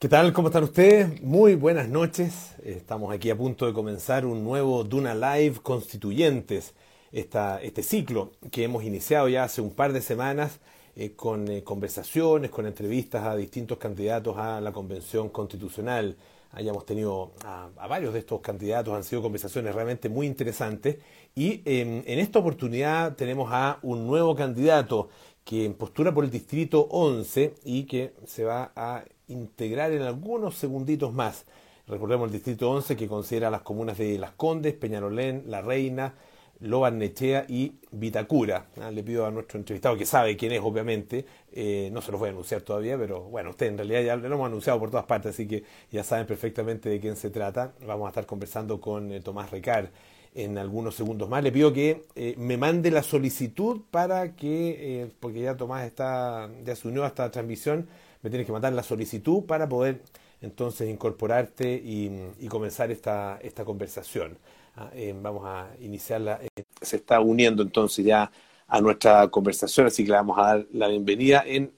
¿Qué tal? ¿Cómo están ustedes? Muy buenas noches. Estamos aquí a punto de comenzar un nuevo Duna Live Constituyentes, este ciclo que hemos iniciado ya hace un par de semanas eh, con eh, conversaciones, con entrevistas a distintos candidatos a la Convención Constitucional. Hayamos tenido a, varios de estos candidatos, han sido conversaciones realmente muy interesantes y em, en esta oportunidad tenemos a un nuevo candidato que postura por el Distrito 11 y que se va a integrar en algunos segunditos más. Recordemos el Distrito 11 que considera las comunas de Las Condes, Peñarolén, La Reina, Nechea y Vitacura. Ah, le pido a nuestro entrevistado, que sabe quién es obviamente, eh, no se los voy a anunciar todavía, pero bueno, usted en realidad ya lo hemos anunciado por todas partes, así que ya saben perfectamente de quién se trata. Vamos a estar conversando con eh, Tomás Recar en algunos segundos más. Le pido que eh, me mande la solicitud para que, porque ya Tomás está, ya se unió a esta transmisión, me tienes que mandar la solicitud para poder entonces incorporarte y, comenzar esta, esta conversación. Ah, eh, vamos a iniciarla. Eh, se está uniendo entonces ya a nuestra conversación, así que le vamos a dar la bienvenida en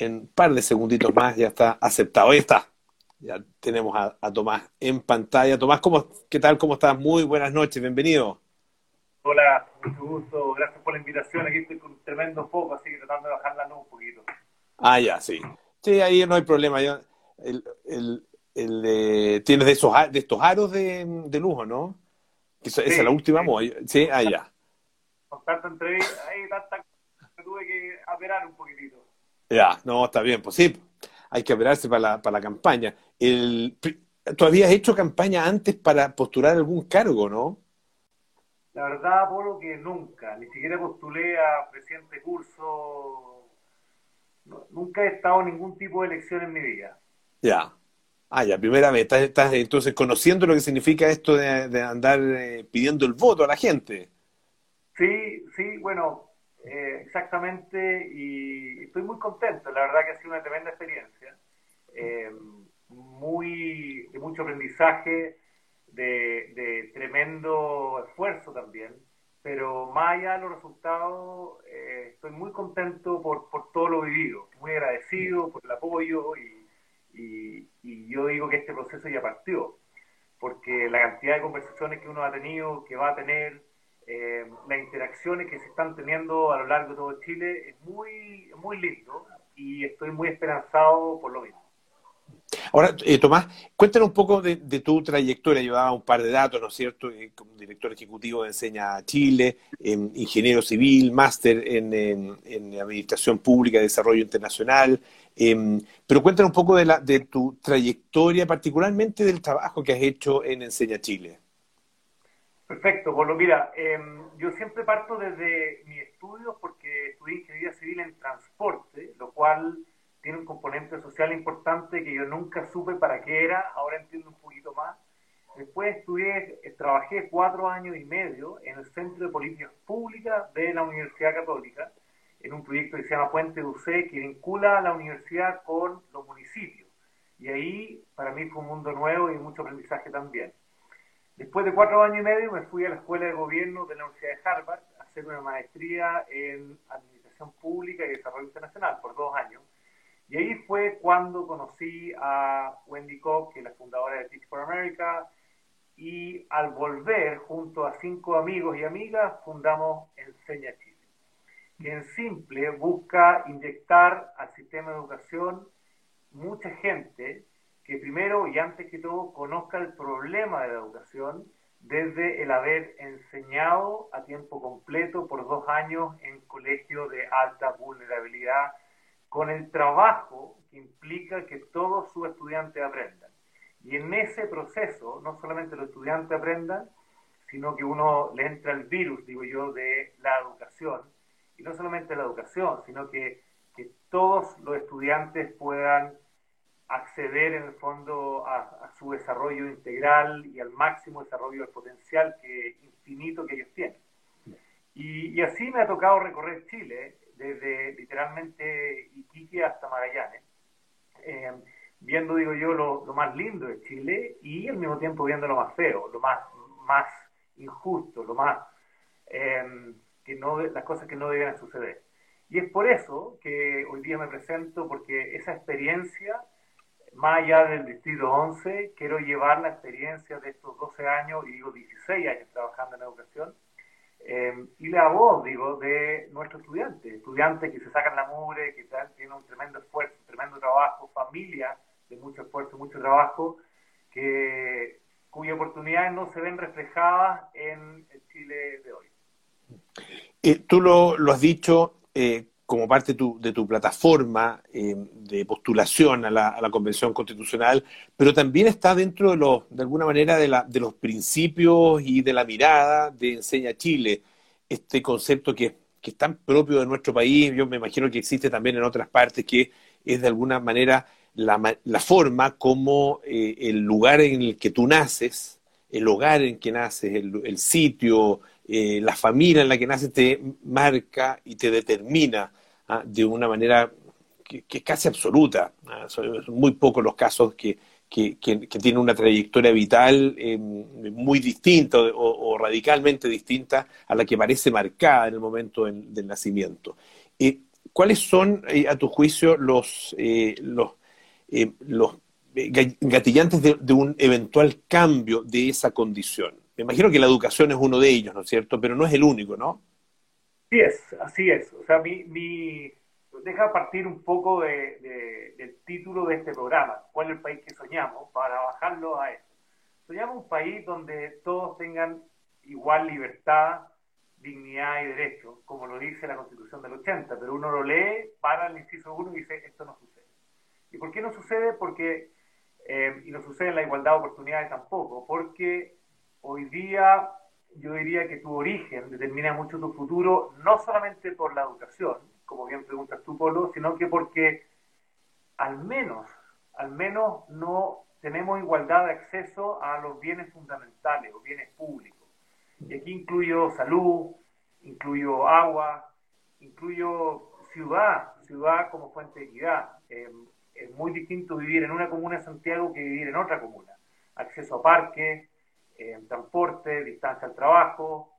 un par de segunditos más, ya está aceptado. Ahí está. Ya tenemos a, Tomás en pantalla. Tomás, ¿cómo, ¿qué tal? ¿Cómo estás? Muy buenas noches, bienvenido. Hola, mucho gusto. Gracias por la invitación. Aquí estoy con un tremendo foco, así que tratando de bajar la luz un poquito. Ah, ya, sí. Sí, ahí no hay problema. Yo, el, el, el tienes de, esos, de estos aros de, de lujo, ¿no? Esa, es la última sí. Sí, ah, ya. Con tanta entrevista, ahí tanta me tuve que aperar un poquitito. Ya, no, está bien, pues sí, hay que aperarse para la, para la campaña. El, ¿Tú habías hecho campaña antes para postular algún cargo, no? La verdad, Polo, que nunca. Ni siquiera postulé a presidente curso nunca he estado en ningún tipo de elección en mi vida. Ya. Ah, ya, primera vez. Estás, entonces conociendo lo que significa esto de, andar eh, pidiendo el voto a la gente. Sí, sí, bueno, eh, exactamente. Y estoy muy contento. La verdad que ha sido una tremenda experiencia. Eh, muy, de mucho aprendizaje, de, de tremendo esfuerzo también pero más allá de los resultados, eh, estoy muy contento por, por, todo lo vivido, muy agradecido por el apoyo y, y, yo digo que este proceso ya partió, porque la cantidad de conversaciones que uno ha tenido, que va a tener, eh, las interacciones que se están teniendo a lo largo de todo Chile es muy, muy lindo y estoy muy esperanzado por lo mismo. Ahora, eh, Tomás, cuéntanos un poco de, tu trayectoria. Llevaba un par de datos, ¿no es cierto? Eh, como director ejecutivo de Enseña Chile, ingeniero civil, máster en, Administración Pública y Desarrollo Internacional. Em, pero cuéntanos un poco de, la, de tu trayectoria, particularmente del trabajo que has hecho en Enseña Chile. Perfecto, lo mira, em, yo siempre parto desde mi estudio porque estudié ingeniería civil en transporte, lo cual tiene un componente social importante que yo nunca supe para qué era, ahora entiendo un poquito más. Después estudié, eh, trabajé cuatro años y medio en el Centro de Políticas Públicas de la Universidad Católica, en un proyecto que se llama Puente UC, que vincula a la universidad con los municipios. Y ahí para mí fue un mundo nuevo y mucho aprendizaje también. Después de cuatro años y medio me fui a la Escuela de Gobierno de la Universidad de Harvard a hacer una maestría en Administración Pública y Desarrollo Internacional por dos años y ahí fue cuando conocí a Wendy Cobb, que es la fundadora de Teach for America, y al volver, junto a cinco amigos y amigas, fundamos Enseña Chile, que en simple busca inyectar al sistema de educación mucha gente que primero y antes que todo conozca el problema de la educación desde el haber enseñado a tiempo completo por dos años en colegios de alta vulnerabilidad con el trabajo que implica que todos sus estudiantes aprendan. Y en ese proceso, no solamente los estudiantes aprendan, sino que uno le entra el virus, digo yo, de la educación. Y no solamente la educación, sino que, que todos los estudiantes puedan acceder en el fondo a, su desarrollo integral y al máximo desarrollo del potencial que, infinito que ellos tienen. Y, y así me ha tocado recorrer Chile desde literalmente Iquique hasta Magallanes, eh, viendo, digo yo, lo, más lindo de Chile y al mismo tiempo viendo lo más feo, lo más, más injusto, lo más, eh, que no, las cosas que no deben suceder. Y es por eso que hoy día me presento, porque esa experiencia más allá del Distrito 11, quiero llevar la experiencia de estos 12 años, y digo 16 años trabajando en educación, eh, y la voz, digo, de nuestros estudiantes, estudiantes que se sacan la mugre, que tienen un tremendo esfuerzo, un tremendo trabajo, familia de mucho esfuerzo, mucho trabajo, que, cuyas oportunidades no se ven reflejadas en el Chile de hoy. Eh, tú lo, lo, has dicho, eh, como parte de tu, plataforma eh, de postulación a la, Convención Constitucional, pero también está dentro de, los, de alguna manera de, la, de los principios y de la mirada de Enseña Chile, este concepto que, es tan propio de nuestro país, yo me imagino que existe también en otras partes, que es de alguna manera la, la forma como eh, el lugar en el que tú naces, el hogar en que naces, el, el sitio, eh, la familia en la que naces te marca y te determina ¿ah? de una manera que, es casi absoluta. ¿ah? Son muy pocos los casos que, que, tienen una trayectoria vital eh, muy distinta o, radicalmente distinta a la que parece marcada en el momento del nacimiento. Eh, ¿Cuáles son, eh, a tu juicio, los, los, los gatillantes de, un eventual cambio de esa condición? Me imagino que la educación es uno de ellos, ¿no es cierto? Pero no es el único, ¿no? Así es, así es. O sea, mi, mi deja partir un poco de, del título de este programa, ¿cuál es el país que soñamos? Para bajarlo a eso. Soñamos un país donde todos tengan igual libertad, dignidad y derecho, como lo dice la Constitución del 80, pero uno lo lee, para el inciso 1 y dice, esto no sucede. ¿Y por qué no sucede? Porque, eh, y no sucede en la igualdad de oportunidades tampoco, porque hoy día yo diría que tu origen determina mucho tu futuro, no solamente por la educación, como bien preguntas tú, Polo, sino que porque al menos, al menos no tenemos igualdad de acceso a los bienes fundamentales o bienes públicos. Y aquí incluyo salud, incluyo agua, incluyo ciudad, ciudad como fuente de equidad. Eh, es muy distinto vivir en una comuna de Santiago que vivir en otra comuna. Acceso a parques, en transporte, distancia al trabajo,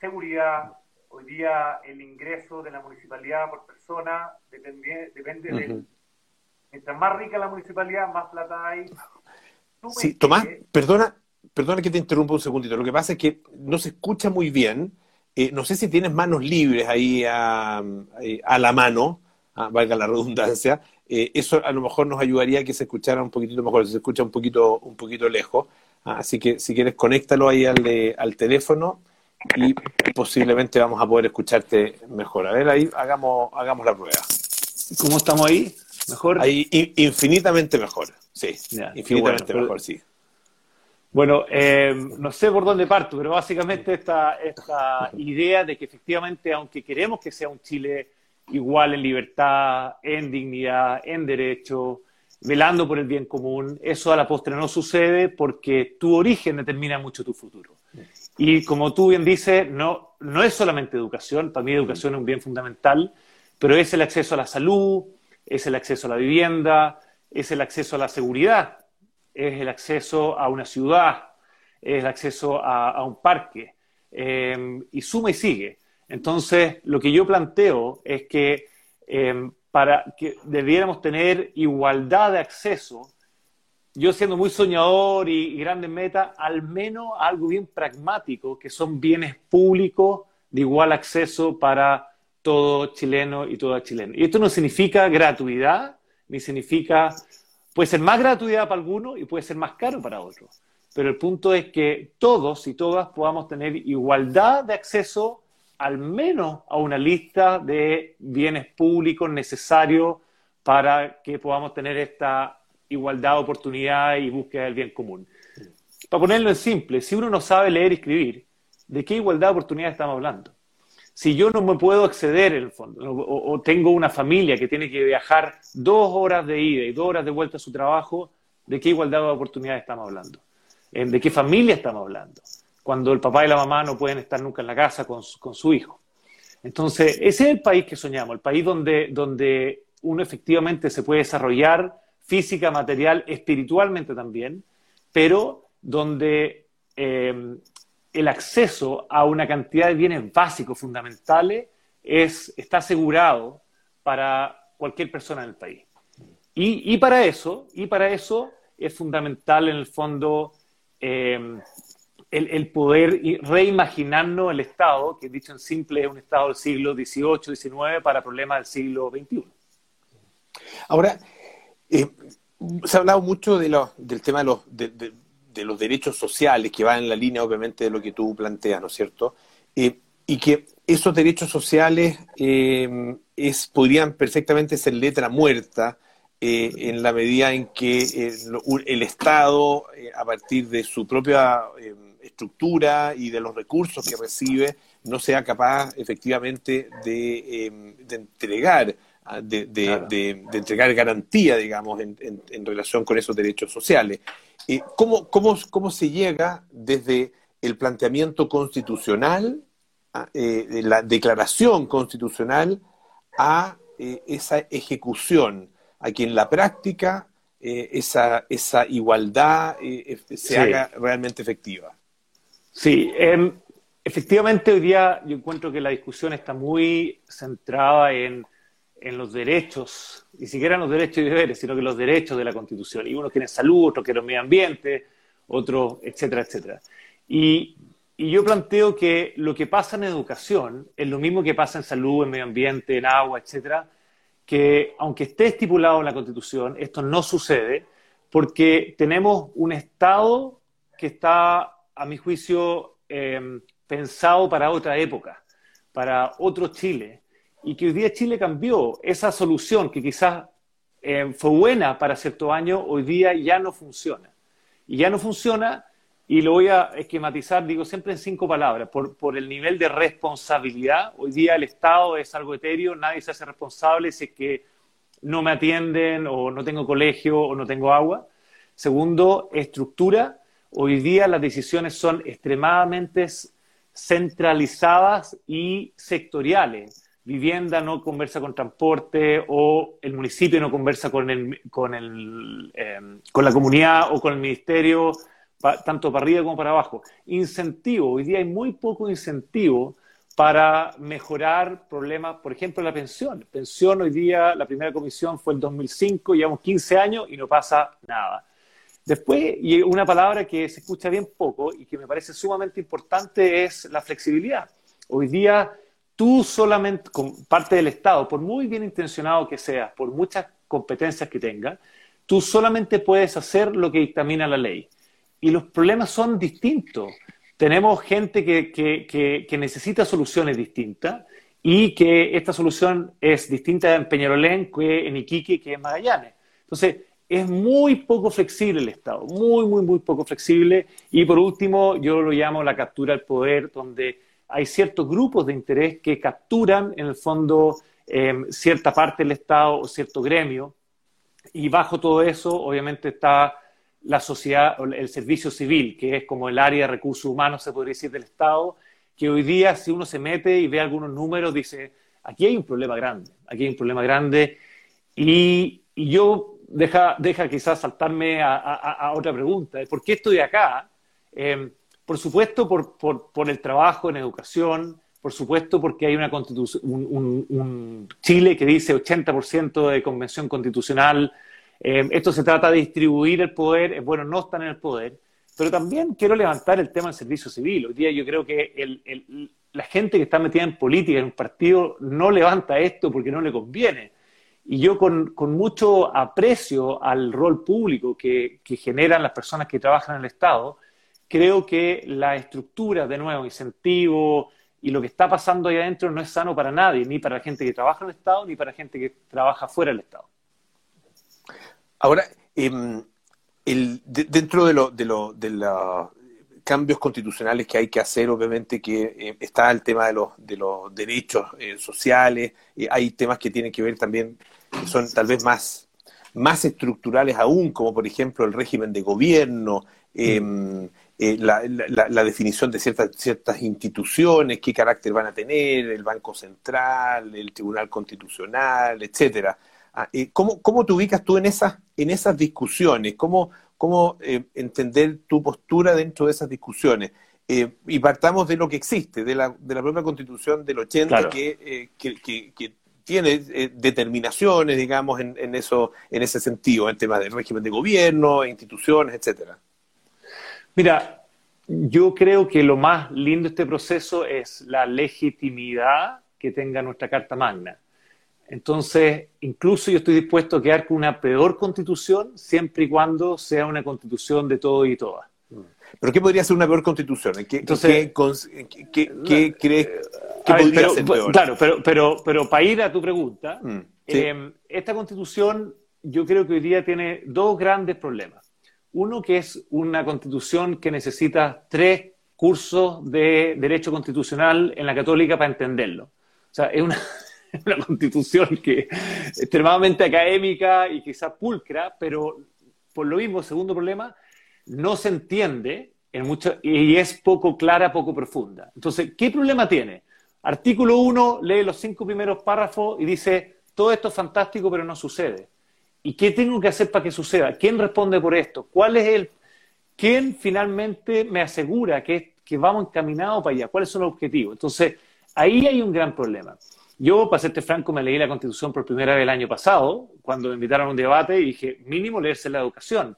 seguridad. Hoy día el ingreso de la municipalidad por persona depende, depende de... Mientras más rica la municipalidad, más plata hay. Sí, Tomás, perdona, perdona que te interrumpa un segundito. Lo que pasa es que no se escucha muy bien. Eh, no sé si tienes manos libres ahí a, eh, la mano, ah, valga la redundancia. Eh, eso a lo mejor nos ayudaría a que se escuchara un poquitito mejor, se escucha un poquito, un poquito lejos. Así que si quieres, conéctalo ahí al, al teléfono y posiblemente vamos a poder escucharte mejor. A ver, ahí hagamos, hagamos la prueba. ¿Cómo estamos ahí? ¿Mejor? Ahí infinitamente mejor, sí. infinitamente mejor, sí. Bueno, eh, no sé por dónde parto, pero básicamente esta, esta idea de que efectivamente, aunque queremos que sea un Chile igual en libertad, en dignidad, en derecho, velando por el bien común, eso a la postre no sucede porque tu origen determina mucho tu futuro. Y como tú bien dices, no, no es solamente educación, para mí educación es un bien fundamental, pero es el acceso a la salud, es el acceso a la vivienda, es el acceso a la seguridad, es el acceso a una ciudad, es el acceso a, un parque, eh, y suma y sigue. Entonces, lo que yo planteo es que eh, para que debiéramos tener igualdad de acceso, yo siendo muy soñador y, grande meta, al menos algo bien pragmático, que son bienes públicos de igual acceso para todo chileno y toda chilena. Y esto no significa gratuidad, ni significa, puede ser más gratuidad para algunos y puede ser más caro para otros. Pero el punto es que todos y todas podamos tener igualdad de acceso al menos a una lista de bienes públicos necesarios para que podamos tener esta igualdad de oportunidad y búsqueda del bien común. Para ponerlo en simple, si uno no sabe leer y escribir, ¿de qué igualdad de oportunidad estamos hablando? Si yo no me puedo acceder en el fondo, o, tengo una familia que tiene que viajar dos horas de ida y dos horas de vuelta a su trabajo, ¿de qué igualdad de oportunidad estamos hablando? ¿De qué familia estamos hablando? Cuando el papá y la mamá no pueden estar nunca en la casa con su, hijo. Entonces, ese es el país que soñamos, el país donde, donde uno efectivamente se puede desarrollar física, material, espiritualmente también, pero donde eh, el acceso a una cantidad de bienes básicos, fundamentales, es, está asegurado para cualquier persona en el país. Y, para eso, y para eso es fundamental en el fondo eh, el, poder reimaginarnos el Estado, que dicho en simple es un Estado del siglo XVIII, XIX para problemas del siglo XXI. Ahora, eh, se ha hablado mucho de del tema de los, de, los derechos sociales, que va en la línea obviamente de lo que tú planteas, ¿no es cierto? Eh, y que esos derechos sociales eh, es, podrían perfectamente ser letra muerta en la medida en que el Estado, a partir de su propia estructura y de los recursos que recibe, no sea capaz efectivamente de, entregar ah, de, entregar garantía, digamos, en, relación con esos derechos sociales. Eh, ¿cómo, cómo, se llega desde el planteamiento constitucional, ah, eh, la declaración constitucional, a eh, esa ejecución, a que en la práctica esa, esa igualdad se haga realmente efectiva? Sí, em, efectivamente hoy día yo encuentro que la discusión está muy centrada en, los derechos, ni siquiera en los derechos y deberes, sino que los derechos de la Constitución. Y uno quiere salud, otro quiere medio ambiente, otro, etcétera, etcétera. Y yo planteo que lo que pasa en educación es lo mismo que pasa en salud, en medio ambiente, en agua, etcétera, que aunque esté estipulado en la Constitución, esto no sucede porque tenemos un Estado que está a mi juicio, em, pensado para otra época, para otro Chile, y que hoy día Chile cambió. Esa solución que quizás em, fue buena para cierto año, hoy día ya no funciona. Y ya no funciona, y lo voy a esquematizar, digo siempre en cinco palabras, por, por el nivel de responsabilidad. Hoy día el Estado es algo etéreo, nadie se hace responsable si es que no me atienden o no tengo colegio o no tengo agua. Segundo, estructura Hoy día las decisiones son extremadamente centralizadas y sectoriales. Vivienda no conversa con transporte o el municipio no conversa con, el, con, el, em, con la comunidad o con el ministerio, tanto para arriba como para abajo. Incentivo, hoy día hay muy poco incentivo para mejorar problemas, por ejemplo, la pensión. Pensión hoy día, la primera comisión fue en 2005, llevamos 15 años y no pasa nada. Después, y una palabra que se escucha bien poco y que me parece sumamente importante es la flexibilidad. Hoy día, tú solamente, con parte del Estado, por muy bien intencionado que seas, por muchas competencias que tengas, tú solamente puedes hacer lo que dictamina la ley. Y los problemas son distintos. Tenemos gente que, que, que necesita soluciones distintas y que esta solución es distinta en Peñarolén que en Iquique, que en Magallanes. Entonces, es muy poco flexible el Estado, muy, muy, muy poco flexible. Y por último, yo lo llamo la captura del poder, donde hay ciertos grupos de interés que capturan, en el fondo, em, cierta parte del Estado o cierto gremio. Y bajo todo eso, obviamente, está la sociedad, el servicio civil, que es como el área de recursos humanos, se podría decir, del Estado, que hoy día, si uno se mete y ve algunos números, dice, aquí hay un problema grande, aquí hay un problema grande. Y, y yo deja, deja quizás saltarme a, otra pregunta. ¿Por qué estoy acá? Em, por supuesto, por, por, el trabajo en educación, por supuesto, porque hay una constitución, un, Chile que dice 80% de convención constitucional. Em, esto se trata de distribuir el poder, bueno no estar en el poder, pero también quiero levantar el tema del servicio civil. Hoy día yo creo que la gente que está metida en política, en un partido, no levanta esto porque no le conviene. Y yo con, mucho aprecio al rol público que, generan las personas que trabajan en el Estado, creo que la estructura, de nuevo, incentivo y lo que está pasando ahí adentro no es sano para nadie, ni para la gente que trabaja en el Estado, ni para la gente que trabaja fuera del Estado. Ahora, em, dentro de, lo, de, lo, de los cambios constitucionales que hay que hacer, obviamente que eh, está el tema de los, de los derechos eh, sociales, hay temas que tienen que ver también que son tal vez más, más estructurales aún, como por ejemplo el régimen de gobierno, em, eh, la, la, definición de ciertas, ciertas instituciones, qué carácter van a tener, el Banco Central, el Tribunal Constitucional, etcétera. Ah, eh, ¿cómo, ¿Cómo te ubicas tú en esas, en esas discusiones? ¿Cómo, cómo eh, entender tu postura dentro de esas discusiones? y partamos de lo que existe, de la, de la propia Constitución del 80, que, que, que, tiene eh, determinaciones, digamos, en, en, eso, en ese sentido, en temas del régimen de gobierno, instituciones, etcétera. Mira, yo creo que lo más lindo de este proceso es la legitimidad que tenga nuestra Carta Magna. Entonces, incluso yo estoy dispuesto a quedar con una peor constitución siempre y cuando sea una constitución de todo y todas. ¿Pero qué podría ser una peor constitución? ¿Qué, Entonces, ¿qué, crees que podría ser peor? Claro, pero, pero, pero para ir a tu pregunta, mm, eh, esta constitución yo creo que hoy día tiene dos grandes problemas. Uno que es una constitución que necesita tres cursos de derecho constitucional en la católica para entenderlo. O sea, es una, una constitución que extremadamente académica y quizás pulcra, pero por lo mismo, segundo problema, no se entiende en mucho, y es poco clara, poco profunda. Entonces, ¿qué problema tiene? Artículo 1 lee los cinco primeros párrafos y dice, todo esto es fantástico, pero no sucede. ¿Y qué tengo que hacer para que suceda? ¿Quién responde por esto? ¿Cuál es el... ¿Quién finalmente me asegura que, que vamos encaminados para allá? ¿Cuáles son los objetivos? Entonces, ahí hay un gran problema. Yo, para serte franco, me leí la Constitución por primera vez el año pasado, cuando me invitaron a un debate y dije, mínimo leerse la educación.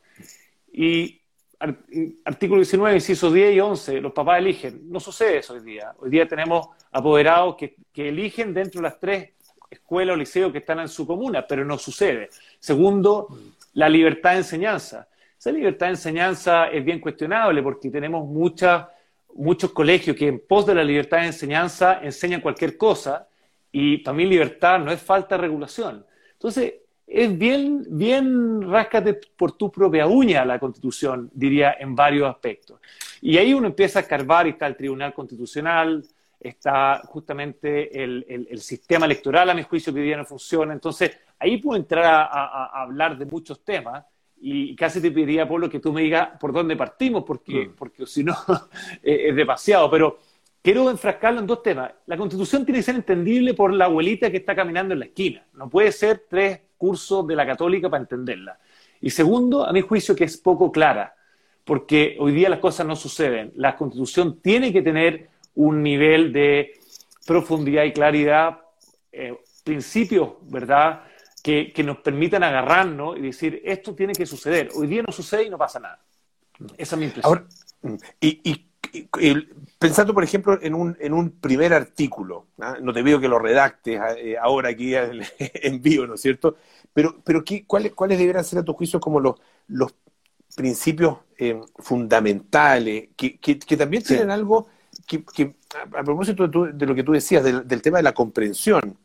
Y artículo 19, incisos 10 y 11, los papás eligen. No sucede eso hoy día. Hoy día tenemos apoderados que, eligen dentro de las tres escuelas o liceos que están en su comuna, pero no sucede. Segundo, la libertad de enseñanza. Esa libertad de enseñanza es bien cuestionable porque tenemos muchos colegios que en pos de la libertad de enseñanza enseñan cualquier cosa y mí libertad no es falta de regulación. Entonces, es bien, bien ráscate por tu propia uña la constitución, diría, en varios aspectos. Y ahí uno empieza a escarbar y está el Tribunal Constitucional, está justamente el, el, sistema electoral, a mi juicio, que hoy día no funciona. Entonces, ahí puedo entrar a, a, hablar de muchos temas y casi te pediría, Pablo, que tú me digas por dónde partimos, porque, mm. porque si no es demasiado. Pero quiero enfrascarlo en dos temas. La constitución tiene que ser entendible por la abuelita que está caminando en la esquina. No puede ser tres cursos de la católica para entenderla. Y segundo, a mi juicio, que es poco clara, porque hoy día las cosas no suceden. La constitución tiene que tener un nivel de profundidad y claridad, eh, principios, ¿verdad?, que, nos permitan agarrarnos y decir, esto tiene que suceder. Hoy día no sucede y no pasa nada. Esa es mi impresión. y pensando, por ejemplo, en un, en un primer artículo, ¿ah? no te pido que lo redactes eh, ahora aquí en vivo, ¿no es cierto? Pero, pero ¿qué, cuáles, ¿cuáles deberían ser a tu juicio como los, los principios eh, fundamentales, que, que, también tienen algo que, a, propósito de, lo que tú decías, del, tema de la comprensión,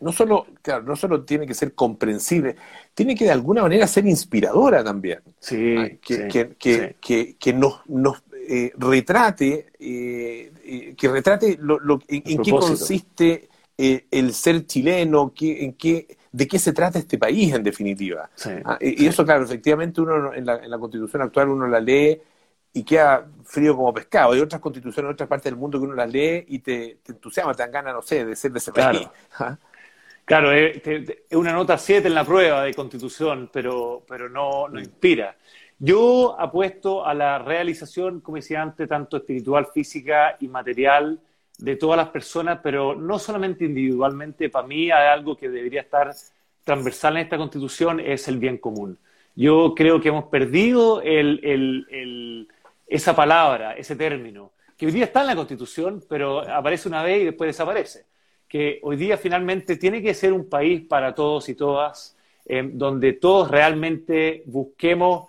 no solo, claro, no solo tiene que ser comprensible, tiene que de alguna manera ser inspiradora también. Sí, ¿ah? que, que, que, nos, nos eh, retrate, eh, eh, que retrate lo, en, qué consiste el ser chileno, en qué, de qué se trata este país en definitiva. Ah, y, eso, claro, efectivamente uno en la, en la constitución actual uno la lee y queda frío como pescado. Hay otras constituciones en otras partes del mundo que uno las lee y te, entusiasma, te dan ganas, no sé, de ser de ese claro. país. ¿Ah? Claro, es, una nota 7 en la prueba de constitución, pero, pero no, no inspira. Yo apuesto a la realización, como decía antes, tanto espiritual, física y material de todas las personas, pero no solamente individualmente. Para mí hay algo que debería estar transversal en esta constitución, es el bien común. Yo creo que hemos perdido esa palabra, ese término, que hoy día está en la constitución, pero aparece una vez y después desaparece. Que hoy día finalmente tiene que ser un país para todos y todas, eh, donde todos realmente busquemos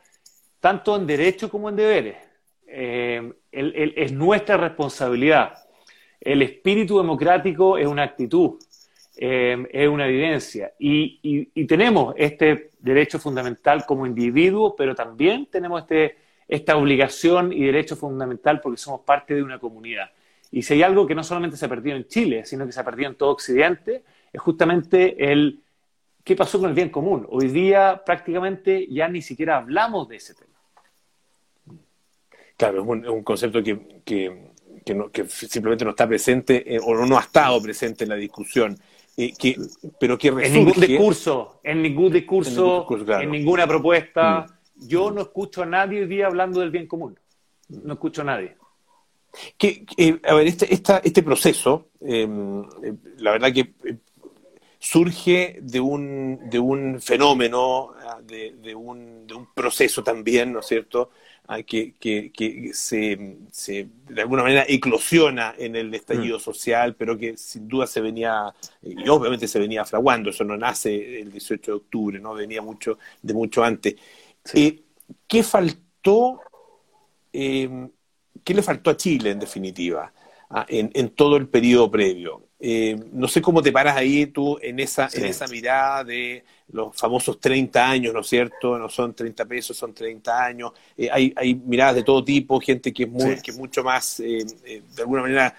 tanto en derechos como en deberes. Eh, es nuestra responsabilidad. El espíritu democrático es una actitud, eh, es una evidencia. Y, tenemos este derecho fundamental como individuo, pero también tenemos este, esta obligación y derecho fundamental porque somos parte de una comunidad. Y si hay algo que no solamente se ha perdido en Chile, sino que se ha perdido en todo Occidente, es justamente el qué pasó con el bien común. Hoy día prácticamente ya ni siquiera hablamos de ese tema. Claro, es un, concepto que, simplemente no está presente eh, o no ha estado presente en la discusión. Eh, que, pero que En ningún discurso, en ningún discurso, en, ninguna propuesta. Mm. Yo no escucho a nadie hoy día hablando del bien común. No escucho a nadie. Que, a ver, este, este proceso, em, la verdad que surge de un, de un fenómeno, ah, de, un, de, un, proceso también, ¿no es cierto?, ah, que, que, se, se, de alguna manera eclosiona en el estallido mm. social, pero que sin duda se venía, y obviamente se venía fraguando, eso no nace el 18 de octubre, no venía mucho de mucho antes. Eh, ¿Qué faltó, eh, qué le faltó a Chile en definitiva? Ah, en, en, todo el periodo previo. Eh, no sé cómo te paras ahí tú en esa, en esa mirada de los famosos 30 años, ¿no es cierto? No son 30 pesos, son 30 años. Eh, hay, hay miradas de todo tipo, gente que es, muy, que mucho más, eh, de alguna manera,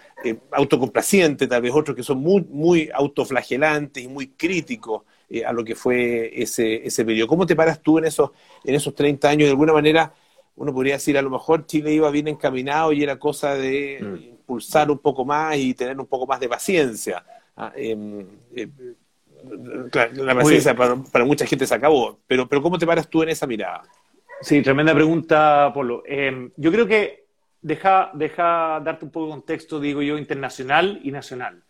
autocomplaciente, tal vez otros que son muy, muy autoflagelantes y muy críticos a lo que fue ese, ese periodo. ¿Cómo te paras tú en esos, en esos 30 años? De alguna manera, uno podría decir, a lo mejor Chile iba bien encaminado y era cosa de mm. Impulsar un poco más y tener un poco más de paciencia. Ah, em, eh, la paciencia para, mucha gente se acabó, pero, pero ¿cómo te paras tú en esa mirada? Sí, tremenda pregunta, Polo. Em, yo creo que deja, deja darte un poco de contexto, digo yo, internacional y nacional,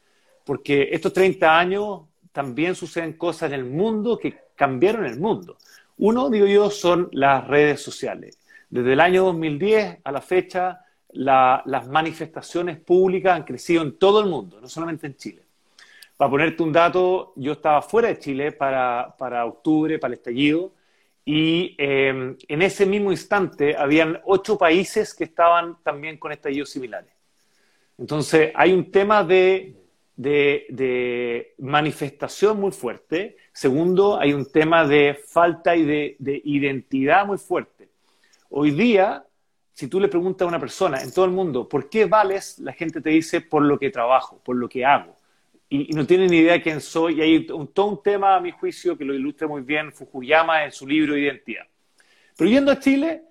porque estos 30 años también suceden cosas en el mundo que cambiaron el mundo. Uno, digo yo, son las redes sociales. Desde el año 2010 a la fecha, las manifestaciones públicas han crecido en todo el mundo, no solamente en Chile. Para ponerte un dato, yo estaba fuera de Chile para, octubre, para el estallido, y eh, en ese mismo instante habían ocho países que estaban también con estallidos similares. Entonces, hay un tema de, de, manifestación muy fuerte. Segundo, hay un tema de falta y de identidad muy fuerte. Hoy día, si tú le preguntas a una persona en todo el mundo, ¿por qué vales? La gente te dice por lo que trabajo, por lo que hago. Y, no tienen ni idea de quién soy. Y hay todo un tema, a mi juicio, que lo ilustra muy bien Fukuyama en su libro Identidad. Pero yendo a Chile,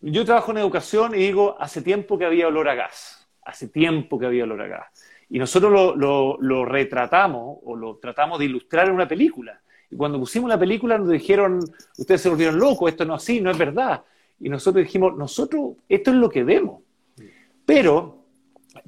yo trabajo en educación y digo, hace tiempo que había olor a gas. Hace tiempo que había olor a gas. Y nosotros lo, lo retratamos o lo tratamos de ilustrar en una película. Y cuando pusimos la película nos dijeron, ustedes se volvieron locos, esto no es así, no es verdad. Y nosotros dijimos, nosotros, esto es lo que vemos. Pero,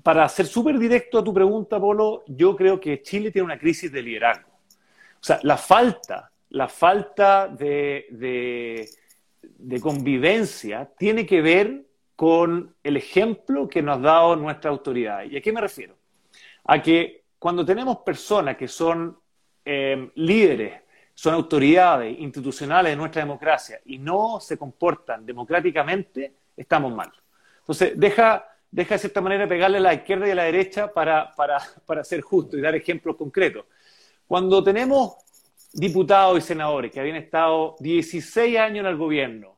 para ser súper directo a tu pregunta, Polo, yo creo que Chile tiene una crisis de liderazgo. O sea, la falta, la falta de, de, convivencia tiene que ver con el ejemplo que nos ha dado nuestra autoridad. ¿Y a qué me refiero? A que cuando tenemos personas que son eh, líderes son autoridades institucionales de nuestra democracia y no se comportan democráticamente, estamos mal. Entonces, deja, deja de cierta manera pegarle a la izquierda y a la derecha para, para, para ser justo y dar ejemplos concretos. Cuando tenemos diputados y senadores que habían estado 16 años en el gobierno,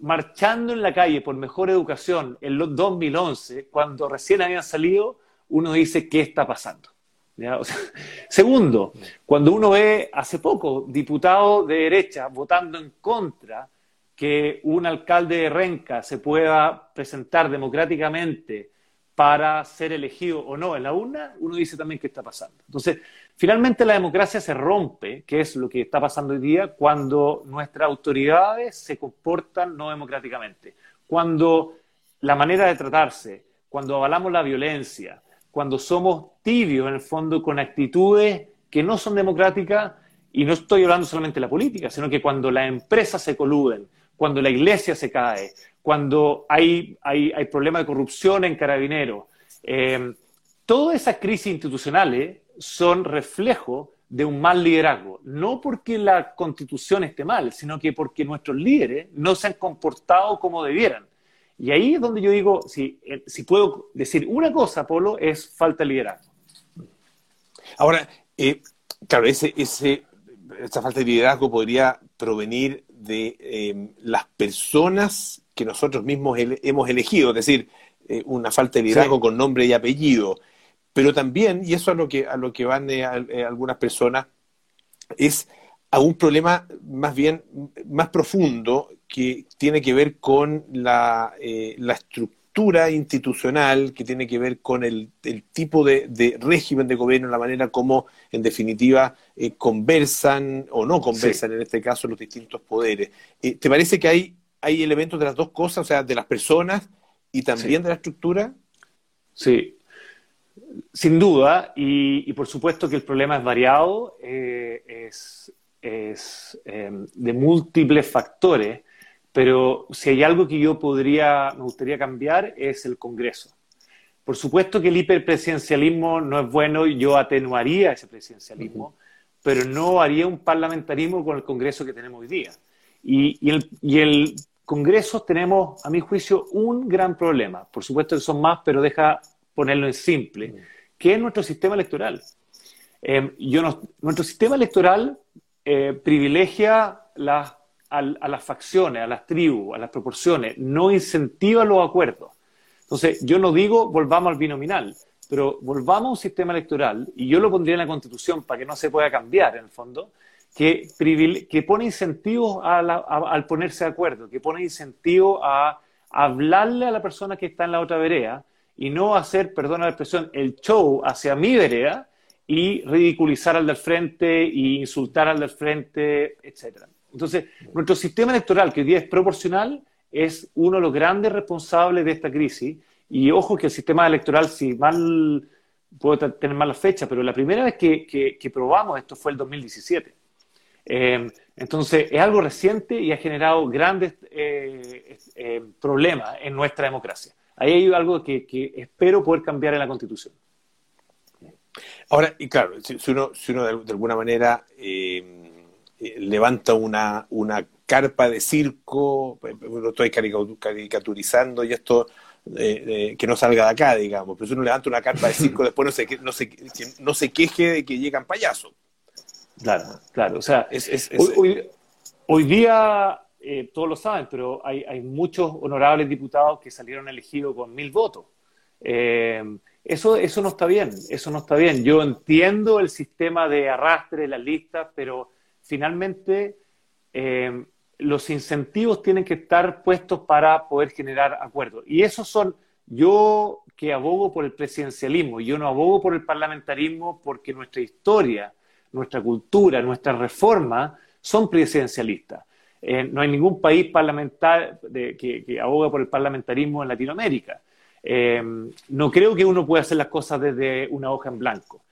marchando en la calle por mejor educación en los 2011, cuando recién habían salido, uno dice, ¿qué está pasando? segundo, cuando uno ve hace poco diputados de derecha votando en contra que un alcalde de Renca se pueda presentar democráticamente para ser elegido o no en la urna, uno dice también qué está pasando. Entonces, finalmente la democracia se rompe, que es lo que está pasando hoy día, cuando nuestras autoridades se comportan no democráticamente, cuando la manera de tratarse, cuando avalamos la violencia, cuando somos tibios, en el fondo, con actitudes que no son democráticas, y no estoy hablando solamente de la política, sino que cuando las empresas se coluden, cuando la iglesia se cae, cuando hay, hay, hay problemas de corrupción en carabineros, eh, todas esas crisis institucionales son reflejo de un mal liderazgo, no porque la constitución esté mal, sino que porque nuestros líderes no se han comportado como debieran. Y ahí es donde yo digo, si, eh, si puedo decir una cosa, Polo, es falta de liderazgo. Ahora, eh, claro, ese, ese, esa falta de liderazgo podría provenir de em, las personas que nosotros mismos hemos elegido, es decir, eh, una falta de liderazgo con nombre y apellido. Pero también, y eso a lo que, a lo que van algunas personas, es a un problema más bien más profundo que tiene que ver con la, eh, la estructura institucional, que tiene que ver con el, el tipo de, de, régimen de gobierno, la manera como, en definitiva, eh, conversan o no conversan, en este caso, los distintos poderes. Eh, ¿Te parece que hay, hay elementos de las dos cosas, o sea, de las personas y también de la estructura? Sí. Sin duda, y, por supuesto que el problema es variado, eh, es, em, de múltiples factores, pero si hay algo que yo podría, me gustaría cambiar es el Congreso. Por supuesto que el hiperpresidencialismo no es bueno, yo atenuaría ese presidencialismo, pero no haría un parlamentarismo con el Congreso que tenemos hoy día. Y, y, el, y el Congreso tenemos, a mi juicio, un gran problema. Por supuesto que son más, pero deja ponerlo en simple, que es nuestro sistema electoral. Eh, yo nuestro sistema electoral eh, privilegia a, las facciones, a las tribus, a las proporciones, no incentiva los acuerdos. Entonces, yo no digo volvamos al binominal, pero volvamos a un sistema electoral, y yo lo pondría en la Constitución para que no se pueda cambiar, en el fondo, que, pone incentivos al ponerse de acuerdo, que pone incentivos a hablarle a la persona que está en la otra vereda y no hacer, perdona la expresión, el show hacia mi vereda y ridiculizar al del frente y insultar al del frente, etc. Entonces, nuestro sistema electoral, que hoy día es proporcional, es uno de los grandes responsables de esta crisis. Y ojo que el sistema electoral, si mal, puedo tener mala fecha, pero la primera vez que, que probamos esto fue el 2017. Eh, entonces, es algo reciente y ha generado grandes eh, eh, problemas en nuestra democracia. Ahí hay algo que, espero poder cambiar en la Constitución. Ahora, y claro, si, uno, de, alguna manera levanta una, carpa de circo, lo estoy caricaturizando y esto que no salga de acá, digamos, pero si uno levanta una carpa de circo, después no se, no se, no se queje de que llegan payasos. Claro, claro. O sea, hoy, día, eh, todos lo saben, pero hay, muchos honorables diputados que salieron elegidos con mil votos. Eh, eso, eso no está bien, eso no está bien. Yo entiendo el sistema de arrastre de las listas, pero finalmente eh, los incentivos tienen que estar puestos para poder generar acuerdos. Y esos son, yo que abogo por el presidencialismo, yo no abogo por el parlamentarismo porque nuestra historia nuestra cultura, nuestra reforma son presidencialistas. Eh, no hay ningún país parlamentar que, aboga por el parlamentarismo en Latinoamérica. Eh, no creo que uno pueda hacer las cosas desde una hoja en blanco.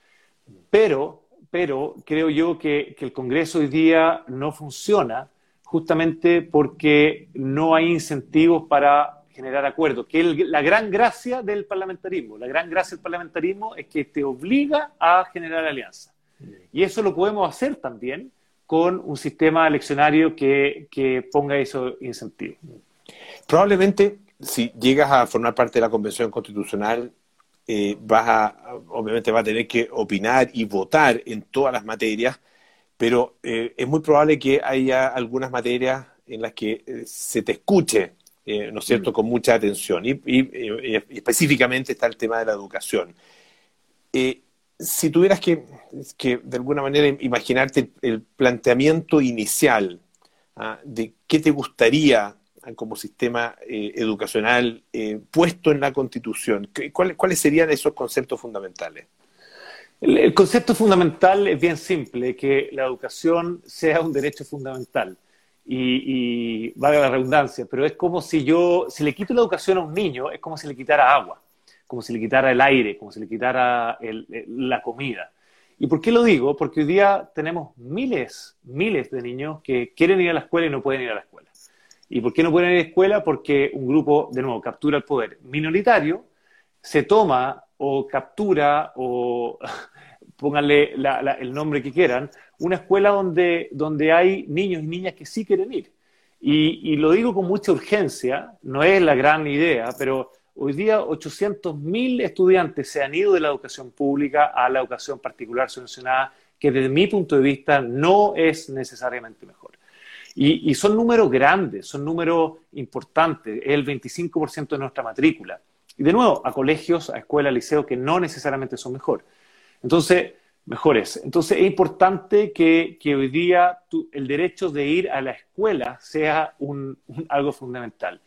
Pero, pero creo yo que, el Congreso hoy día no funciona justamente porque no hay incentivos para generar acuerdos, que es la gran gracia del parlamentarismo. La gran gracia del parlamentarismo es que te obliga a generar alianzas. Y eso lo podemos hacer también con un sistema eleccionario que, ponga eso incentivo. Probablemente, si llegas a formar parte de la Convención Constitucional, eh, vas a, obviamente va a tener que opinar y votar en todas las materias, pero eh, es muy probable que haya algunas materias en las que eh, se te escuche, ¿no es cierto?, con mucha atención. Y, específicamente está el tema de la educación si tuvieras que, de alguna manera imaginarte el, planteamiento inicial ¿ah? de qué te gustaría. Como sistema eh, educacional eh, puesto en la Constitución, ¿cuáles, serían esos conceptos fundamentales? El, concepto fundamental es bien simple, que la educación sea un derecho fundamental. Y, y valga la redundancia, pero es como si yo, si le quito la educación a un niño, es como si le quitara agua como si le quitara el aire, como si le quitara la comida. ¿Y por qué lo digo? Porque hoy día tenemos miles, miles de niños que quieren ir a la escuela y no pueden ir a la escuela. ¿Y por qué no pueden ir a la escuela? Porque un grupo, de nuevo, captura el poder minoritario, se toma o captura o pónganle el nombre que quieran, una escuela donde, donde hay niños y niñas que sí quieren ir. Y, y, lo digo con mucha urgencia, no es la gran idea, pero Hoy día 800.000 estudiantes se han ido de la educación pública a la educación particular subvencionada, que desde mi punto de vista no es necesariamente mejor. Y, son números grandes, son números importantes, es el 25% de nuestra matrícula. Y de nuevo, a colegios, a escuelas, liceos que no necesariamente son mejor. Entonces, mejores. Entonces, es importante que, hoy día el derecho de ir a la escuela sea algo fundamental.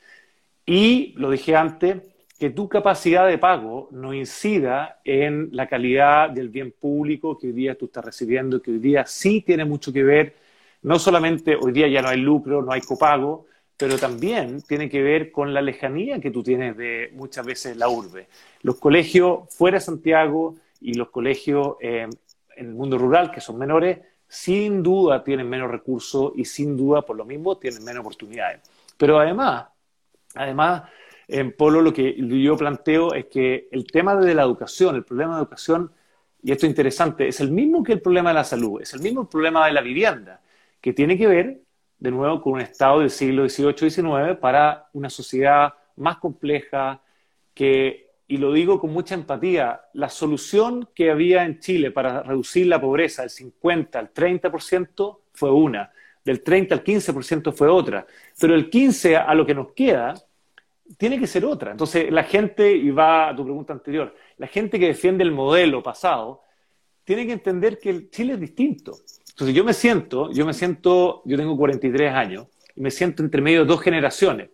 Y, lo dije antes, que tu capacidad de pago no incida en la calidad del bien público que hoy día tú estás recibiendo, que hoy día sí tiene mucho que ver, no solamente hoy día ya no hay lucro, no hay copago, pero también tiene que ver con la lejanía que tú tienes de muchas veces la urbe. Los colegios fuera de Santiago y los colegios eh, en el mundo rural, que son menores, sin duda tienen menos recursos y sin duda por lo mismo tienen menos oportunidades. Pero además, además, en Polo lo que yo planteo es que el tema de la educación, el problema de educación, y esto es interesante, es el mismo que el problema de la salud, es el mismo problema de la vivienda, que tiene que ver, de nuevo, con un Estado del siglo XVIII-XIX para una sociedad más compleja que y lo digo con mucha empatía, la solución que había en Chile para reducir la pobreza del 50 al 30% fue una, del 30 al 15% fue otra, pero el 15 a lo que nos queda tiene que ser otra. Entonces, la gente, y va a tu pregunta anterior, la gente que defiende el modelo pasado, tiene que entender que Chile es distinto. Entonces, yo me siento, yo me siento, yo tengo 43 años, y me siento entre medio de dos generaciones.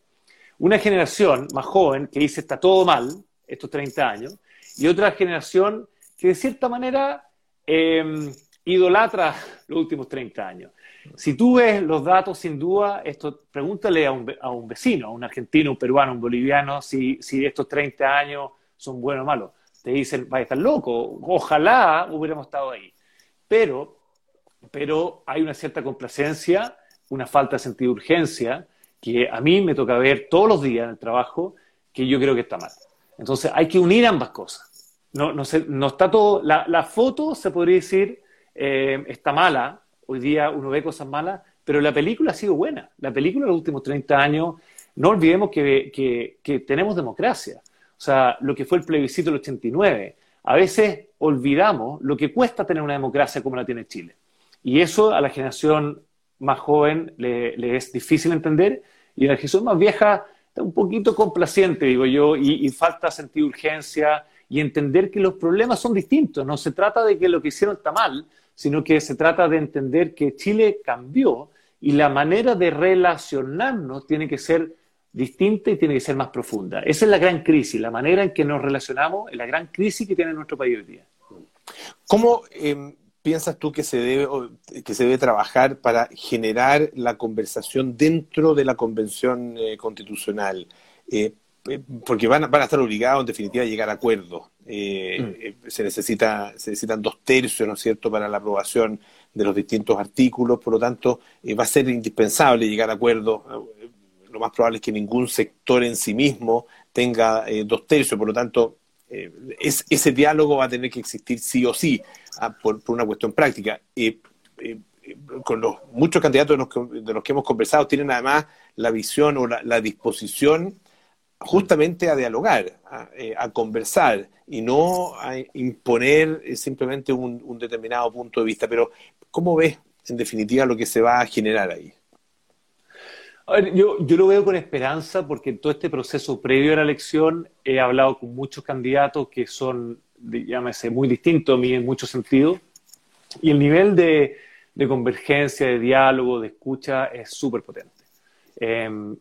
Una generación más joven que dice está todo mal, estos 30 años, y otra generación que de cierta manera em, idolatra los últimos 30 años. Si tú ves los datos, sin duda, esto, pregúntale a un, vecino, a un argentino, un peruano, un boliviano, si, si estos 30 años son buenos o malos. Te dicen, va a estar loco, ojalá hubiéramos estado ahí. Pero, pero hay una cierta complacencia, una falta de sentido de urgencia, que a mí me toca ver todos los días en el trabajo, que yo creo que está mal. Entonces hay que unir ambas cosas. No, no, no está todo, la, foto se podría decir eh, está mala, hoy día uno ve cosas malas, pero la película ha sido buena. La película de los últimos 30 años, no olvidemos que tenemos democracia. O sea, lo que fue el plebiscito del 89. A veces olvidamos lo que cuesta tener una democracia como la tiene Chile. Y eso a la generación más joven le, le es difícil entender y a la generación más vieja está un poquito complaciente, digo yo, y, falta sentir urgencia y entender que los problemas son distintos. No se trata de que lo que hicieron está mal, sino que se trata de entender que Chile cambió y la manera de relacionarnos tiene que ser distinta y tiene que ser más profunda. Esa es la gran crisis, la manera en que nos relacionamos es la gran crisis que tiene nuestro país hoy día. ¿Cómo em, piensas tú que se debe, que se debe trabajar para generar la conversación dentro de la convención eh, constitucional? Eh, eh, porque van, van, a estar obligados en definitiva a llegar a acuerdos. Mm. se, necesita, se necesitan dos tercios, ¿no es cierto?, para la aprobación de los distintos artículos, por lo tanto, va a ser indispensable llegar a acuerdos. Lo más probable es que ningún sector en sí mismo tenga dos tercios, por lo tanto, es, ese diálogo va a tener que existir sí o sí. Por, una cuestión práctica. y con los muchos candidatos de los, que, hemos conversado tienen además la visión o la, disposición justamente a dialogar, a, eh, conversar y no a imponer eh, simplemente un, determinado punto de vista. Pero, ¿cómo ves en definitiva lo que se va a generar ahí? yo, yo lo veo con esperanza porque en todo este proceso previo a la elección he hablado con muchos candidatos que son llámese, muy distinto a mí en muchos sentidos. Y el nivel de, convergencia, de diálogo, de escucha es súper potente. Em,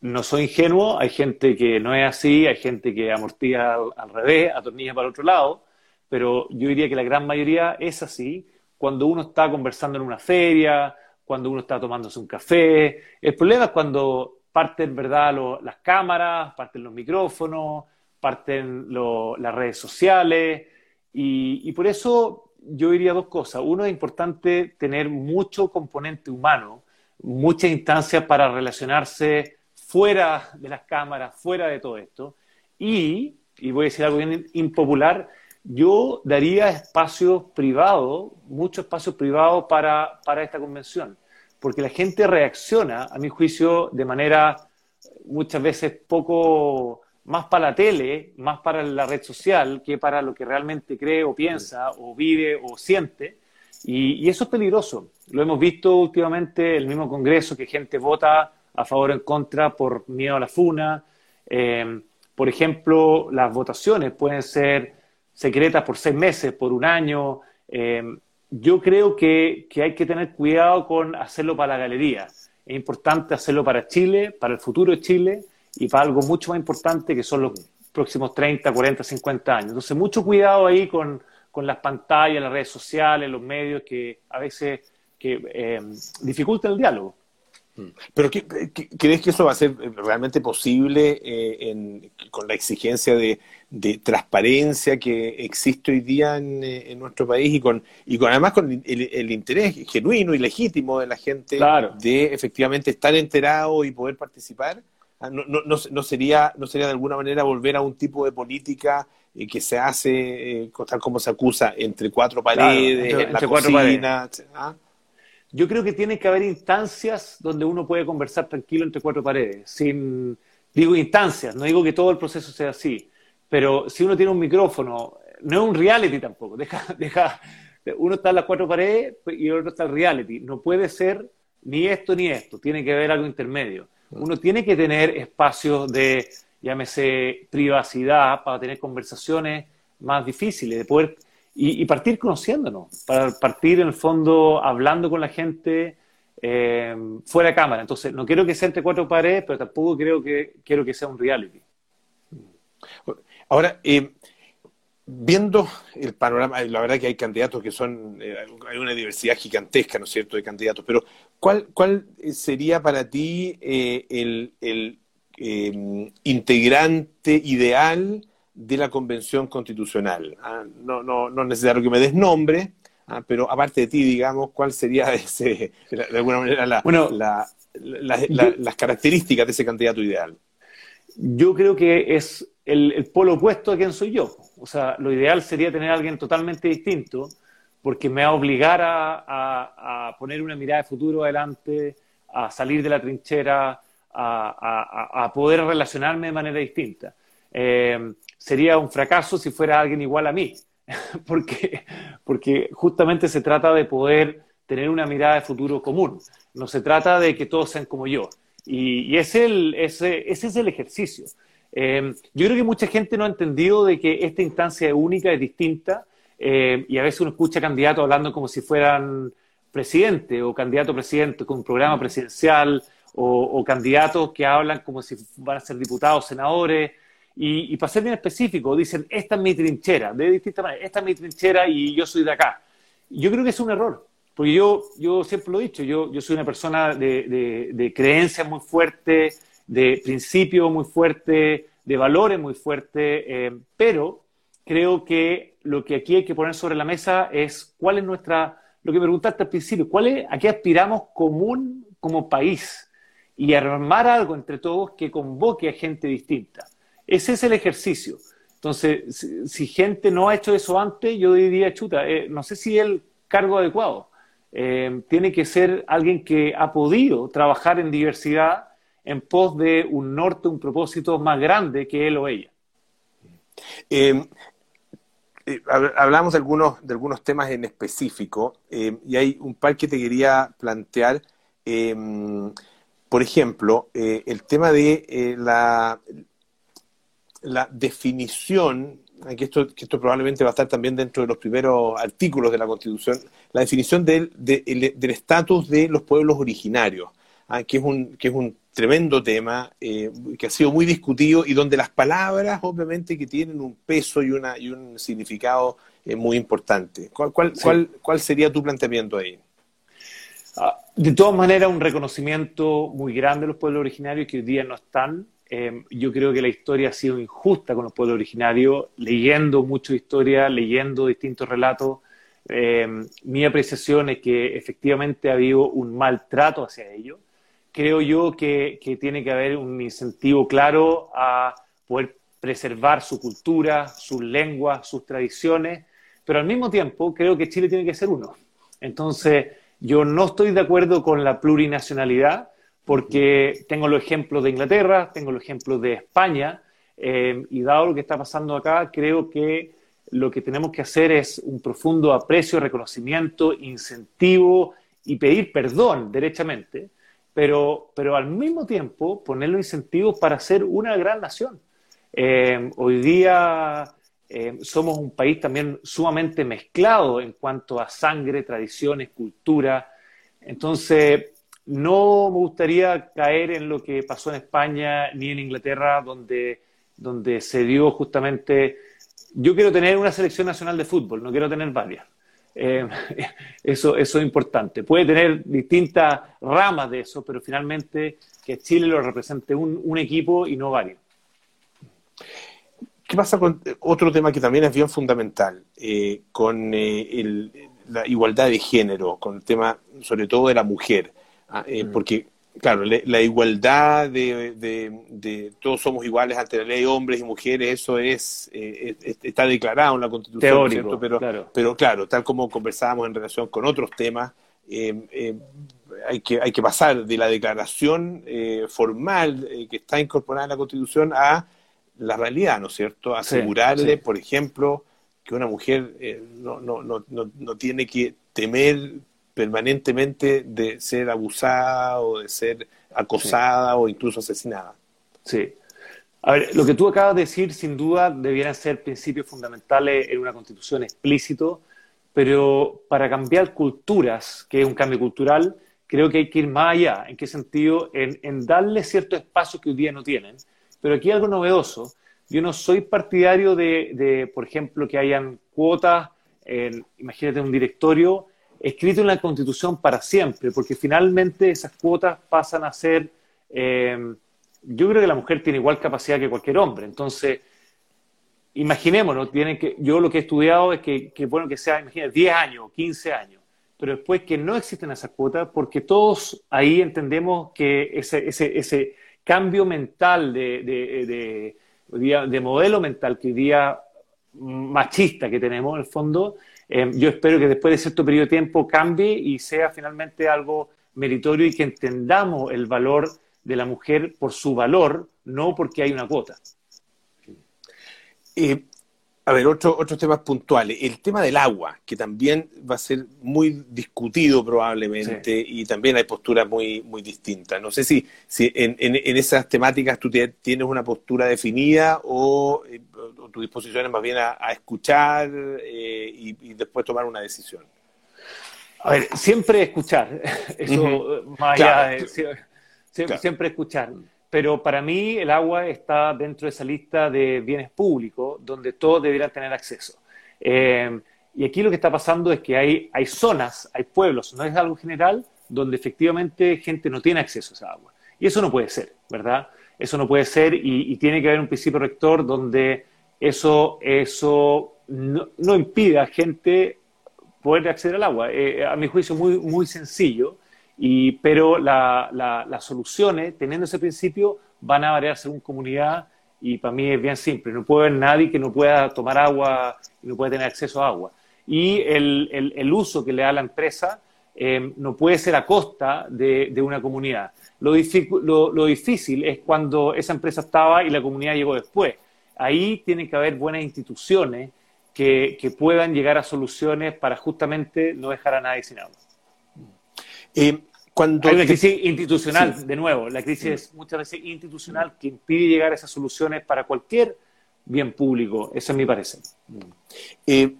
no soy ingenuo, hay gente que no es así, hay gente que amortilla al, revés, atornilla para otro lado, pero yo diría que la gran mayoría es así cuando uno está conversando en una feria, cuando uno está tomándose un café. El problema es cuando parten, ¿verdad?, las cámaras, parten los micrófonos, parten las redes sociales y, por eso yo diría dos cosas. Uno, es importante tener mucho componente humano, muchas instancias para relacionarse fuera de las cámaras, fuera de todo esto. Y, y voy a decir algo bien impopular, yo daría espacios privados, mucho espacio privado para, para esta convención, porque la gente reacciona, a mi juicio, de manera muchas veces poco más para la tele, más para la red social, que para lo que realmente cree o piensa o vive o siente. Y, eso es peligroso. Lo hemos visto últimamente, el mismo Congreso, que gente vota a favor o en contra por miedo a la funa. Eh, por ejemplo, las votaciones pueden ser secretas por seis meses, por un año. Eh, yo creo que, que hay que tener cuidado con hacerlo para la galería. Es importante hacerlo para Chile, para el futuro de Chile y para algo mucho más importante que son los próximos 30, 40, 50 años. Entonces, mucho cuidado ahí con, con las pantallas, las redes sociales, los medios que a veces que, eh, dificultan el diálogo. Mm. ¿Pero crees que eso va a ser realmente posible eh, con la exigencia de, transparencia que existe hoy día eh, en, nuestro país y con, y con además con el, interés genuino y legítimo de la gente de efectivamente estar enterado y poder participar? Ah, no, no, no, sería, ¿No sería de alguna manera volver a un tipo de política eh, que se hace, tal como se acusa, entre cuatro paredes, en la cocina? ¿ah? Yo creo que tiene que haber instancias donde uno puede conversar tranquilo entre cuatro paredes. Sin, digo instancias, no digo que todo el proceso sea así, pero si uno tiene un micrófono, no es un reality tampoco, deja, deja, uno está en las cuatro paredes y el otro está en reality. No puede ser ni esto ni esto, tiene que haber algo intermedio. Uno tiene que tener espacios de, llámese, privacidad para tener conversaciones más difíciles, de poder y, partir conociéndonos, para partir en el fondo hablando con la gente eh, fuera de cámara. Entonces, no quiero que sea entre cuatro paredes, pero tampoco creo que, quiero que sea un reality. Ahora, eh, viendo el panorama, la verdad que hay candidatos que son, eh, hay una diversidad gigantesca, ¿no es cierto?, de candidatos, pero ¿cuál, cuál sería para ti el, el integrante ideal? de la Convención Constitucional. ¿ah? No, no, no es necesario que me des nombre, ¿ah? pero aparte de ti, digamos, ¿cuál sería ese, de alguna manera la, bueno, las características de ese candidato ideal? Yo creo que es el, polo opuesto a quien soy yo. O sea, lo ideal sería tener a alguien totalmente distinto, porque me va a obligar a, poner una mirada de futuro adelante, a salir de la trinchera, a, poder relacionarme de manera distinta. Eh, sería un fracaso si fuera alguien igual a mí, porque, porque justamente se trata de poder tener una mirada de futuro común, no se trata de que todos sean como yo. Y, ese, es el ejercicio. Em, yo creo que mucha gente no ha entendido de que esta instancia es única, es distinta, em, y a veces uno escucha candidatos hablando como si fueran presidente o candidato a presidente con un programa presidencial, o, o candidatos que hablan como si van a ser diputados, senadores, y, para ser bien específico, dicen, esta es mi trinchera, de distinta manera, esta es mi trinchera y yo soy de acá. Yo creo que es un error, porque yo, yo siempre lo he dicho, yo, yo soy una persona de, de, creencias muy fuerte, de principios muy fuerte, de valores muy fuertes, eh, pero creo que lo que aquí hay que poner sobre la mesa es cuál es nuestra, lo que preguntaste al principio, cuál es, a qué aspiramos común como país y armar algo entre todos que convoque a gente distinta. Ese es el ejercicio. Entonces, si, gente no ha hecho eso antes, yo diría, chuta, eh, no sé si el cargo adecuado. Eh, tiene que ser alguien que ha podido trabajar en diversidad en pos de un norte, un propósito más grande que él o ella. Eh, hablamos de algunos, de algunos temas en específico y hay un par que te quería plantear. por ejemplo, el tema de la, la definición, que esto, que esto probablemente va a estar también dentro de los primeros artículos de la Constitución, la definición del estatus de, los pueblos originarios, ¿ah? que, es un, que es un tremendo tema eh, que ha sido muy discutido y donde las palabras obviamente que tienen un peso y, una, y un significado eh, muy importante. ¿Cuál, cuál, cuál, ¿Cuál sería tu planteamiento ahí? Ah, de todas maneras, un reconocimiento muy grande de los pueblos originarios que hoy día no están Em, yo creo que la historia ha sido injusta con los pueblos originarios, leyendo mucha historia, leyendo distintos relatos. Em, mi apreciación es que efectivamente ha habido un maltrato hacia ellos. Creo yo que, tiene que haber un incentivo claro a poder preservar su cultura, sus lenguas, sus tradiciones, pero al mismo tiempo creo que Chile tiene que ser uno. Entonces, yo no estoy de acuerdo con la plurinacionalidad, porque tengo los ejemplos de Inglaterra, tengo los ejemplos de España, eh, y dado lo que está pasando acá, creo que lo que tenemos que hacer es un profundo aprecio, reconocimiento, incentivo y pedir perdón derechamente, pero, pero al mismo tiempo poner los incentivos para ser una gran nación. Eh, hoy día eh, somos un país también sumamente mezclado en cuanto a sangre, tradiciones, cultura. Entonces, no me gustaría caer en lo que pasó en España ni en Inglaterra, donde, donde se dio justamente... Yo quiero tener una selección nacional de fútbol, no quiero tener varias. Eh, eso, eso es importante. Puede tener distintas ramas de eso, pero finalmente que Chile lo represente un, equipo y no varios. ¿Qué pasa con otro tema que también es bien fundamental, eh, con la igualdad de género, con el tema sobre todo de la mujer? Ah, mm. Porque Claro, la igualdad de, de, todos somos iguales ante la ley, hombres y mujeres, eso es, eh, está declarado en la Constitución, ¿cierto? Pero claro. pero claro, tal como conversábamos en relación con otros temas, eh, eh, hay, que, hay que pasar de la declaración formal que está incorporada en la Constitución a la realidad, ¿no es cierto? Asegurarle, por ejemplo, que una mujer no, no, no, no tiene que temer permanentemente de ser abusada o de ser acosada o incluso asesinada. Sí. A ver, lo que tú acabas de decir, sin duda, debieran ser principios fundamentales en una constitución explícito, pero para cambiar culturas, que es un cambio cultural, creo que hay que ir más allá. ¿En qué sentido? En, darle cierto espacio que hoy día no tienen. Pero aquí algo novedoso. Yo no soy partidario de, por ejemplo, que hayan cuotas, en, imagínate un directorio escrito en la Constitución para siempre, porque finalmente esas cuotas pasan a ser, eh, yo creo que la mujer tiene igual capacidad que cualquier hombre, entonces, imaginémonos, tienen que, yo lo que he estudiado es que, bueno que sea, imagínate, 10 años, 15 años, pero después que no existen esas cuotas, porque todos ahí entendemos que ese, ese, ese cambio mental de, de, de, de modelo mental que hoy día machista que tenemos en el fondo, eh, yo espero que después de cierto periodo de tiempo cambie y sea finalmente algo meritorio y que entendamos el valor de la mujer por su valor, no porque hay una cuota. Eh, a ver, otro, otros temas puntuales. El tema del agua, que también va a ser muy discutido probablemente y también hay posturas muy, muy distintas. No sé si, si en, en, esas temáticas tú tienes una postura definida o, eh, tu disposición es más bien a, escuchar eh, y, después tomar una decisión. A ver, siempre escuchar. Eso, más allá de, siempre escuchar pero para mí el agua está dentro de esa lista de bienes públicos donde todos deberían tener acceso. Eh, y aquí lo que está pasando es que hay, hay zonas, hay pueblos, no es algo general, donde efectivamente gente no tiene acceso a esa agua. Y eso no puede ser, ¿verdad? Eso no puede ser y, tiene que haber un principio rector donde eso, eso no, no impida a gente poder acceder al agua. Eh, a mi juicio, muy, muy sencillo. Y, pero las soluciones, teniendo ese principio, van a variar según comunidad y para mí es bien simple. No puede haber nadie que no pueda tomar agua y no pueda tener acceso a agua. Y el, el, uso que le da la empresa eh, no puede ser a costa de, de una comunidad. Lo, lo, lo, difícil es cuando esa empresa estaba y la comunidad llegó después. Ahí tienen que haber buenas instituciones que, que puedan llegar a soluciones para justamente no dejar a nadie sin agua. Eh, cuando Hay una crisis institucional, de nuevo, la crisis es muchas veces institucional que impide llegar a esas soluciones para cualquier bien público, eso es mi parecer. Eh,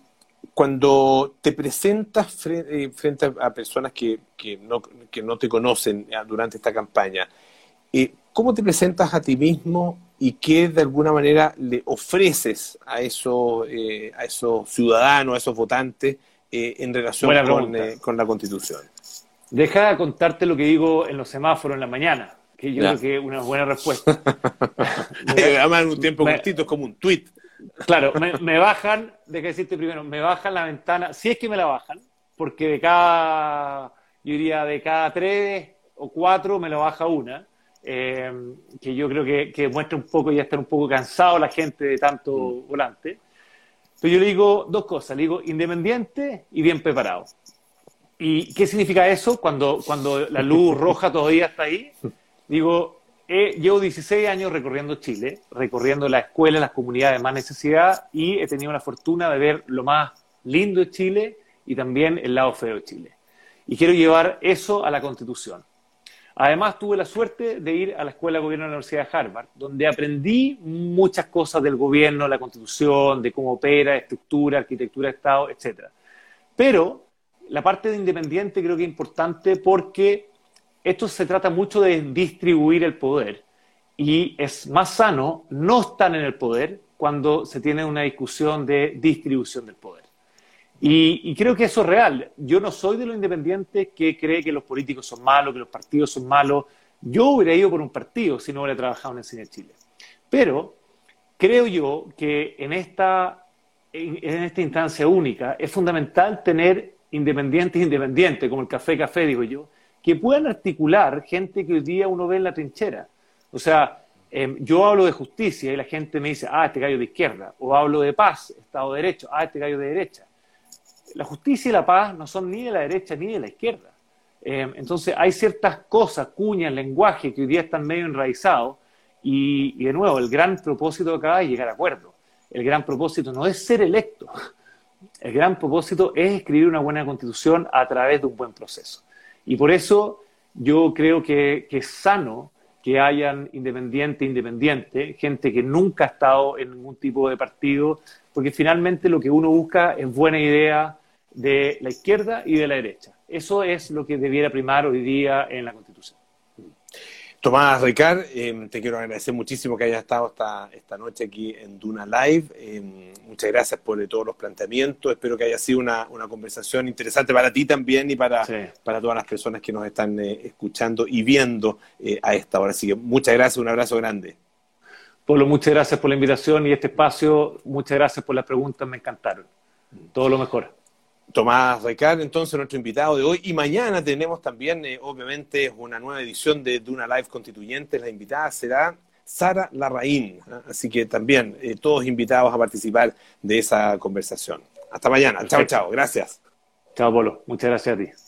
cuando te presentas eh, frente, a personas que, que, no, que, no, te conocen durante esta campaña, ¿cómo te presentas a ti mismo y qué de alguna manera le ofreces a, eso, a esos ciudadanos, a esos votantes en relación con, con la Constitución? Deja de contarte lo que digo en los semáforos en la mañana, que yo creo que es una buena respuesta. Además, en un tiempo cortito es como un tweet. Claro, me, bajan, deja decirte primero, me bajan la ventana, si es que me la bajan, porque de cada, yo diría, de cada tres o cuatro me lo baja una, eh, que yo creo que, que, muestra un poco, ya estar un poco cansado la gente de tanto mm. volante. Pero yo le digo dos cosas, le digo independiente y bien preparado. ¿Y qué significa eso cuando, cuando la luz roja todavía está ahí? Digo, llevo 16 años recorriendo Chile, recorriendo la escuela, las comunidades de más necesidad y he tenido la fortuna de ver lo más lindo de Chile y también el lado feo de Chile. Y quiero llevar eso a la Constitución. Además, tuve la suerte de ir a la Escuela de Gobierno de la Universidad de Harvard, donde aprendí muchas cosas del gobierno, la Constitución, de cómo opera, estructura, arquitectura de Estado, etc. Pero la parte de independiente creo que es importante porque esto se trata mucho de distribuir el poder y es más sano no estar en el poder cuando se tiene una discusión de distribución del poder. Y, creo que eso es real. Yo no soy de los independientes que cree que los políticos son malos, que los partidos son malos. Yo hubiera ido por un partido si no hubiera trabajado en el Cine Chile. Pero creo yo que en esta, en, esta instancia única es fundamental tener independientes independientes, como el Café Café, digo yo, que puedan articular gente que hoy día uno ve en la trinchera. O sea, em, yo hablo de justicia y la gente me dice, ah, este gallo de izquierda, o hablo de paz, Estado de Derecho, ah, este gallo de derecha. La justicia y la paz no son ni de la derecha ni de la izquierda. Em, entonces hay ciertas cosas, cuñas, lenguaje que hoy día están medio enraizados y, de nuevo, el gran propósito acá es llegar a acuerdo. El gran propósito no es ser electo. El gran propósito es escribir una buena constitución a través de un buen proceso. Y por eso yo creo que, es sano que hayan independiente, independiente, gente que nunca ha estado en ningún tipo de partido, porque finalmente lo que uno busca es buena idea de la izquierda y de la derecha. Eso es lo que debiera primar hoy día en la Constitución. Tomás Ricard, em, te quiero agradecer muchísimo que hayas estado esta, esta noche aquí en Duna Live. Em, muchas gracias por todos los planteamientos. Espero que haya sido una, conversación interesante para ti también y para, para todas las personas que nos están eh, escuchando y viendo eh, a esta hora. Así que muchas gracias, un abrazo grande. Pablo, muchas gracias por la invitación y este espacio. Muchas gracias por las preguntas, me encantaron. Todo lo mejor. Tomás Ricard, entonces nuestro invitado de hoy. Y mañana tenemos también, eh, obviamente, una nueva edición de Duna Live Constituyente. La invitada será Sara Larraín. ¿ah? Así que también eh, todos invitados a participar de esa conversación. Hasta mañana. Chao, chao. Gracias. Chao, Polo. Muchas gracias a ti.